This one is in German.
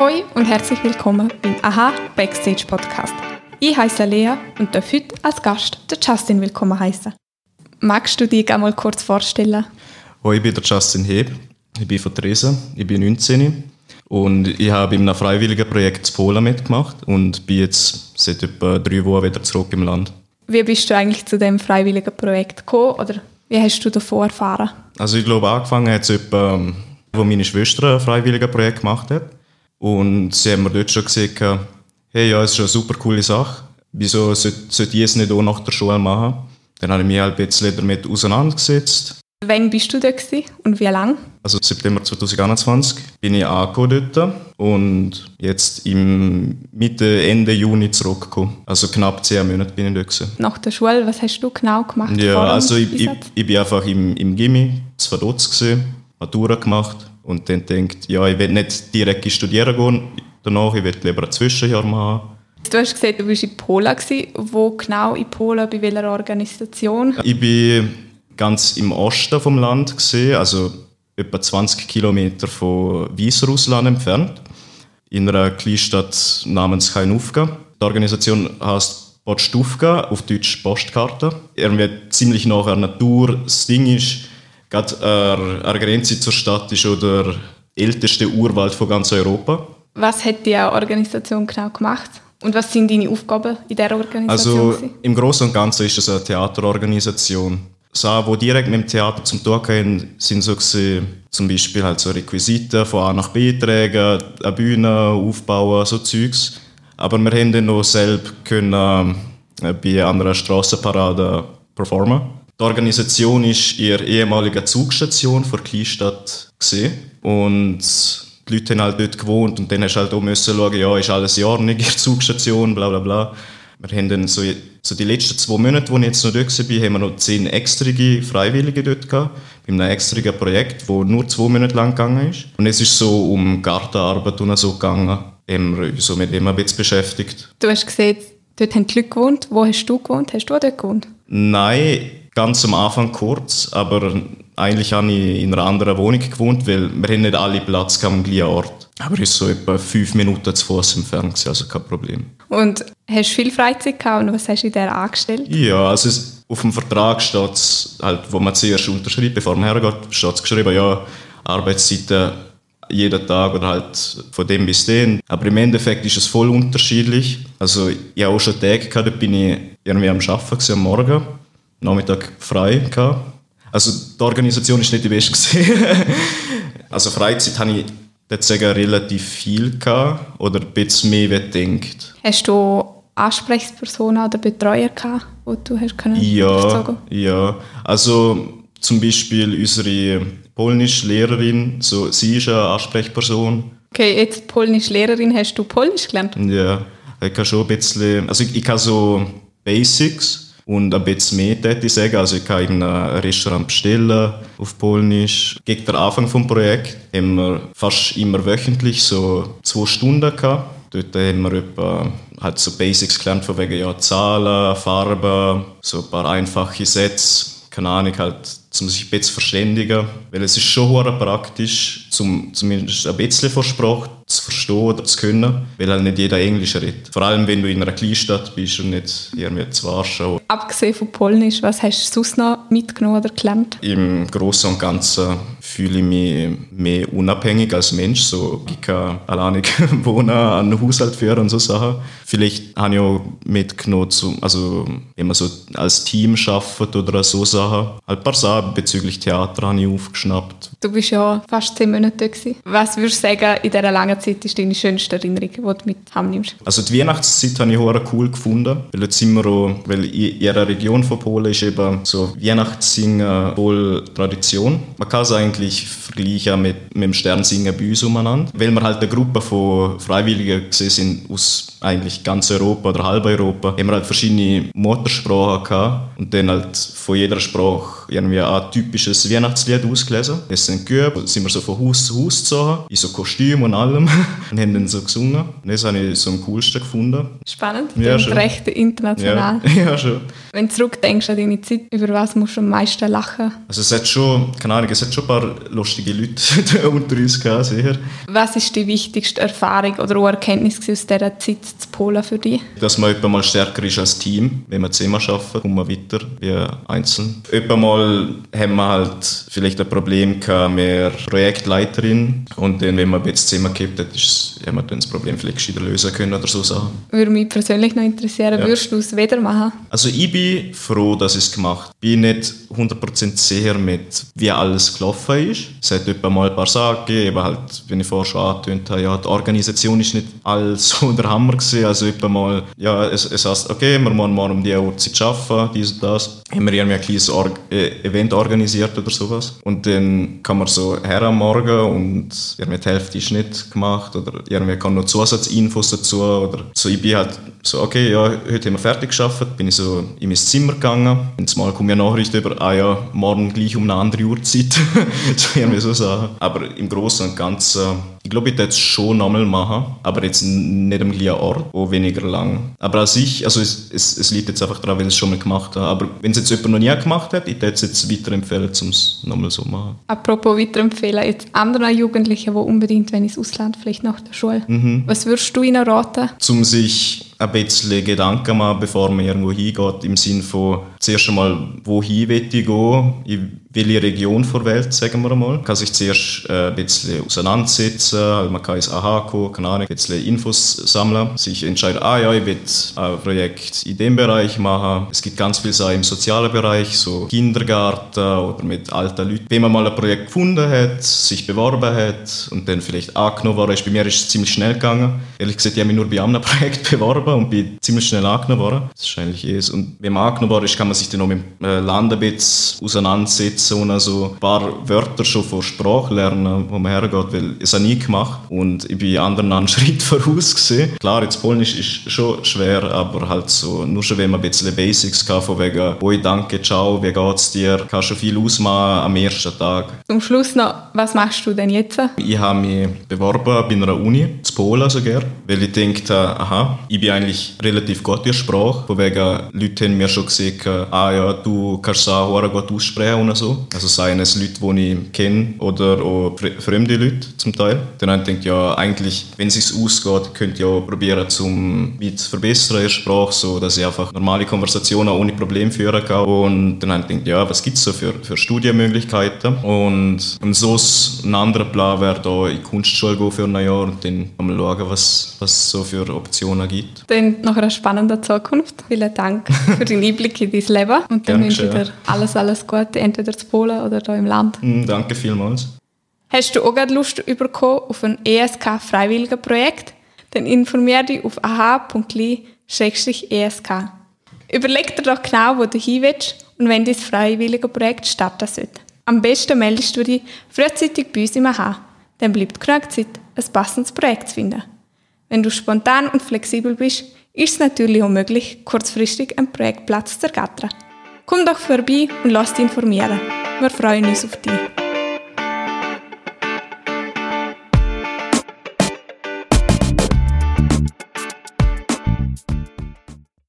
Hoi und herzlich willkommen beim AHA Backstage Podcast. Ich heiße Lea und darf heute als Gast den Justin willkommen heißen. Magst du dich einmal kurz vorstellen? Hoi, ich bin der Justin Heb. Ich bin von Dresden. Ich bin 19 und ich habe in einem freiwilligen Projekt zu Polen mitgemacht und bin jetzt seit etwa drei Wochen wieder zurück im Land. Wie bist du eigentlich zu dem freiwilligen Projekt gekommen oder wie hast du davor erfahren? Also ich glaube, angefangen hat es etwa, wo meine Schwester ein freiwilliges Projekt gemacht hat. Und sie haben mir dort schon gesagt, hey, ja, es ist eine super coole Sache. Wieso sollte ich es nicht auch nach der Schule machen? Dann habe ich mich halt ein bisschen damit auseinandergesetzt Wann bist du da und wie lange? Also September 2021 bin ich angekommen dort und jetzt im Mitte, Ende Juni zurückgekommen. Also knapp zehn Monate bin ich dort. Gewesen. Nach der Schule, was hast du genau gemacht? Ja, also ich, ich, ich, bin einfach im, im Gimmi, zwei dort gewesen, Matura gemacht und dann denkt, ja, ich will nicht direkt studieren gehen danach, ich will lieber ein Zwischenjahr machen. Du hast gesagt, du warst in Polen. Wo genau in Polen, bei welcher Organisation? Ich bin ganz im Osten vom Land gesehen, also etwa 20 Kilometer von Weißrussland entfernt, in einer Kleinstadt namens Kainufka. Die Organisation heißt Postufka, auf Deutsch Postkarte. Irgendwie ziemlich nach der Natur. Das Ding ist, gerade an der Grenze zur Stadt ist schon der älteste Urwald von ganz Europa. Was hat die Organisation genau gemacht? Und was sind deine Aufgaben in dieser Organisation? Also im Großen und Ganzen ist es eine Theaterorganisation. Sachen, die direkt mit dem Theater zum tun haben, sind so gewesen, zum Beispiel halt so Requisiten von A nach B tragen, eine Bühne aufbauen, so Zeugs. Aber wir haben dann noch selbst können, äh, bei einer Strassenparade performen. Die Organisation ist ihre ehemalige Zugstation vor Kleinstadt und die Leute haben halt dort gewohnt und dann hast du halt auch müssen schauen, ja, ist alles Jahr nicht ihre Zugstation, bla bla bla. Wir haben dann so, so die letzten zwei Monate, wo ich jetzt noch dort war, haben wir noch zehn extrige Freiwillige dort gehabt. Bei einem extrigen Projekt, das nur zwei Monate lang gegangen ist. Und es ist so um Gartenarbeit und so gegangen. Haben wir uns so mit dem ein bisschen beschäftigt. Du hast gesehen, dort haben die Leute gewohnt. Wo hast du gewohnt? Hast du auch dort gewohnt? Nein, ganz am Anfang kurz, aber eigentlich habe ich in einer anderen Wohnung gewohnt, weil wir haben nicht alle Platz am gleichen Ort. Aber es ist so etwa fünf Minuten zu Fuß entfernt, also kein Problem. Und hast du viel Freizeit gehabt und was hast du in der angestellt? Ja, also auf dem Vertrag steht es, halt, wo man zuerst unterschreibt, bevor man hergeht, steht es geschrieben, ja, Arbeitszeiten jeden Tag oder halt von dem bis den. Aber im Endeffekt ist es voll unterschiedlich. Also ich habe auch schon Tage gehabt, da bin ich irgendwie am Arbeiten am Morgen, Nachmittag frei gehabt. Also die Organisation ist nicht die beste Also Freizeit habe ich dort sagen, relativ viel gehabt oder ein bisschen mehr als gedacht. Hast du Ansprechpersonen oder Betreuer gehabt, die du hast können Ja, ja. Also zum Beispiel unsere polnische Lehrerin, so, sie ist eine Ansprechperson. Okay, jetzt polnische Lehrerin, hast du Polnisch gelernt? Ja, ich kann schon ein bisschen, also ich, ich kann so Basics, und ein bisschen mehr täte ich sagen. Also ich kann in einem Restaurant bestellen auf Polnisch. Gegen den Anfang des Projekts haben wir fast immer wöchentlich so zwei Stunden gehabt. Dort haben wir etwa halt so Basics gelernt von wegen ja, Zahlen, Farben, so ein paar einfache Sätze. Keine Ahnung, halt um sich ein bisschen verständigen. Weil es ist schon praktisch, zum, zumindest ein bisschen verstehen oder zu können, weil halt nicht jeder Englisch redet. Vor allem, wenn du in einer Kleinstadt bist und nicht irgendwie zu Warschau. Abgesehen von Polnisch, was hast du sonst noch mitgenommen oder gelernt? Im Großen und Ganzen fühle ich mich mehr unabhängig als Mensch. So, ich kann alleine wohnen, einen Haushalt führen und so Sachen. Vielleicht habe ich auch mitgenommen, also wenn man so als Team arbeitet oder so Sachen. Halt ein paar Sachen bezüglich Theater habe ich aufgeschnappt. Du bist ja fast zehn Monate da. Was würdest du sagen, in dieser langen Zeit ist deine schönste Erinnerung, die du mit heimnimmst? Also die Weihnachtszeit habe ich auch cool gefunden, weil jetzt sind wir auch, weil in ihrer Region von Polen ist eben so Weihnachtssingen voll Tradition. Man kann es eigentlich vergleichen mit, mit dem Sternsingen bei uns umeinander, weil wir halt eine Gruppe von Freiwilligen gesehen sind aus eigentlich ganz Europa oder halb Europa, haben wir halt verschiedene Muttersprachen gehabt und dann halt von jeder Sprache irgendwie ein typisches Weihnachtslied ausgelesen. Es sind geübt, sind wir so von Haus zu Haus gezogen, in so Kostüm und allem. und haben dann so gesungen. Das habe ich so am coolsten gefunden. Spannend, Ja, schon. recht international. Ja, ja, schon. Wenn du zurückdenkst an deine Zeit, über was musst du am meisten lachen? Also es hat schon, keine Ahnung, es hat schon ein paar lustige Leute unter uns gehabt, sicher. Was ist die wichtigste Erfahrung oder auch Erkenntnis aus dieser Zeit zu Polen für dich? Dass man etwa mal stärker ist als Team. Wenn wir zusammen arbeiten, kommen wir weiter wie einzeln. Etwa mal haben wir halt vielleicht ein Problem gehabt mit der Projektleiterin und dann, wenn man jetzt zusammen gekippt hat, ist, haben wir dann das Problem vielleicht gescheiter lösen können oder so Sachen. Würde mich persönlich noch interessieren, Ja. würdest du es wieder machen? Also ich bin froh, dass ich es gemacht habe. Ich bin nicht 100% sicher mit, wie alles gelaufen ist. Es hat etwa mal ein paar Sachen gegeben, eben halt, wenn ich vorher schon angetönt habe, ja, die Organisation ist nicht alles so der Hammer gewesen. Also etwa mal, ja, es, es heißt, okay, wir müssen morgen um die Uhrzeit arbeiten, dies und das. Haben wir irgendwie ein kleines Or äh, Event organisiert oder sowas. Und dann kann man so her am Morgen und irgendwie die Hälfte ist nicht gemacht oder irgendwie kann noch Zusatzinfos dazu oder so. Ich bin halt so, okay, ja, heute haben wir fertig geschafft, bin ich so in mein Zimmer gegangen. Und mal kommt mir eine Nachricht über, ah ja, morgen gleich um eine andere Uhrzeit. so irgendwie so Sachen. Aber im Großen und Ganzen, ich glaube, ich würde es schon nochmal machen, aber jetzt nicht am gleichen Ort, wo weniger lang. Aber als ich, also es, es, es liegt jetzt einfach daran, weil ich es schon mal gemacht habe. Aber wenn es jetzt jemand noch nie gemacht hat, ich würde es jetzt weiterempfehlen, um es nochmal so zu machen. Apropos weiterempfehlen, jetzt anderen Jugendlichen, die unbedingt wenn ins Ausland, vielleicht nach der Schule. Mhm. Was würdest du ihnen raten? um sich ein bisschen Gedanken machen, bevor man irgendwo hingeht, im Sinne von zuerst einmal, wohin will ich gehen, in welche Region der Welt, sagen wir. Man kann sich zuerst äh, ein bisschen auseinandersetzen, man kann ins AHA gehen, keine Ahnung, ein bisschen Infos sammeln, sich entscheiden, ah ja, ich will ein Projekt in dem Bereich machen. Es gibt ganz viel Sachen im sozialen Bereich, so Kindergarten oder mit alten Leuten. Wenn man mal ein Projekt gefunden hat, sich beworben hat und dann vielleicht angenommen worden ist, bei mir ist es ziemlich schnell gegangen. Ehrlich gesagt, ich habe mich nur bei einem Projekt beworben und bin ziemlich schnell angenommen worden. Das ist eigentlich es. Und wenn man angenommen worden ist, kann man sich dann noch mit dem äh, Land ein bisschen auseinandersetzen und also ein paar Wörter schon von Sprache lernen, wo man hergeht, weil ich es nie gemacht und ich bin anderen einen Schritt voraus gesehen. Klar, jetzt Polnisch ist schon schwer, aber halt so, nur schon wenn man ein bisschen Basics kann, von wegen, oi, danke, ciao, wie geht's dir, kann schon viel ausmachen am ersten Tag. Zum Schluss noch, was machst du denn jetzt? Ich habe mich beworben bei einer Uni, zu Polen sogar, weil ich dachte, aha, ich bin eigentlich relativ gut in der Sprache, von wegen, Leute haben mir schon gesagt, ah ja, du kannst es auch gut aussprechen und so. Also seien es Leute, die ich kenne oder auch fre- fremde Leute zum Teil. Dann habe ich gedacht, ja, eigentlich, wenn es sich ausgeht, könnt ihr auch probieren, zum mich zu verbessern in Sprache, so dass ich einfach normale Konversationen ohne Probleme führen kann. Und dann habe ich gedacht, ja, was gibt es so für, für Studienmöglichkeiten? Und, und so ein anderer Plan wäre da in die Kunstschule gehen für ein Jahr und dann mal schauen, was, was es so für Optionen gibt. Dann noch eine spannende Zukunft. Vielen Dank für den Einblick in dein Leben. Und dann wünsche ich dir alles, alles Gute, entweder zu Polen oder hier im Land. Hm, danke vielmals. Hast du auch gerade Lust bekommen auf ein ESK-Freiwilligenprojekt? Dann informiere dich auf aha.li-esk. Überleg dir doch genau, wo du hin willst und wenn dein freiwillige Projekt starten sollte. Am besten meldest du dich frühzeitig bei uns im AHA. Dann bleibt genug Zeit, ein passendes Projekt zu finden. Wenn du spontan und flexibel bist, ist es natürlich auch möglich, kurzfristig einen Projektplatz zu ergattern. Komm doch vorbei und lass dich informieren. Wir freuen uns auf dich.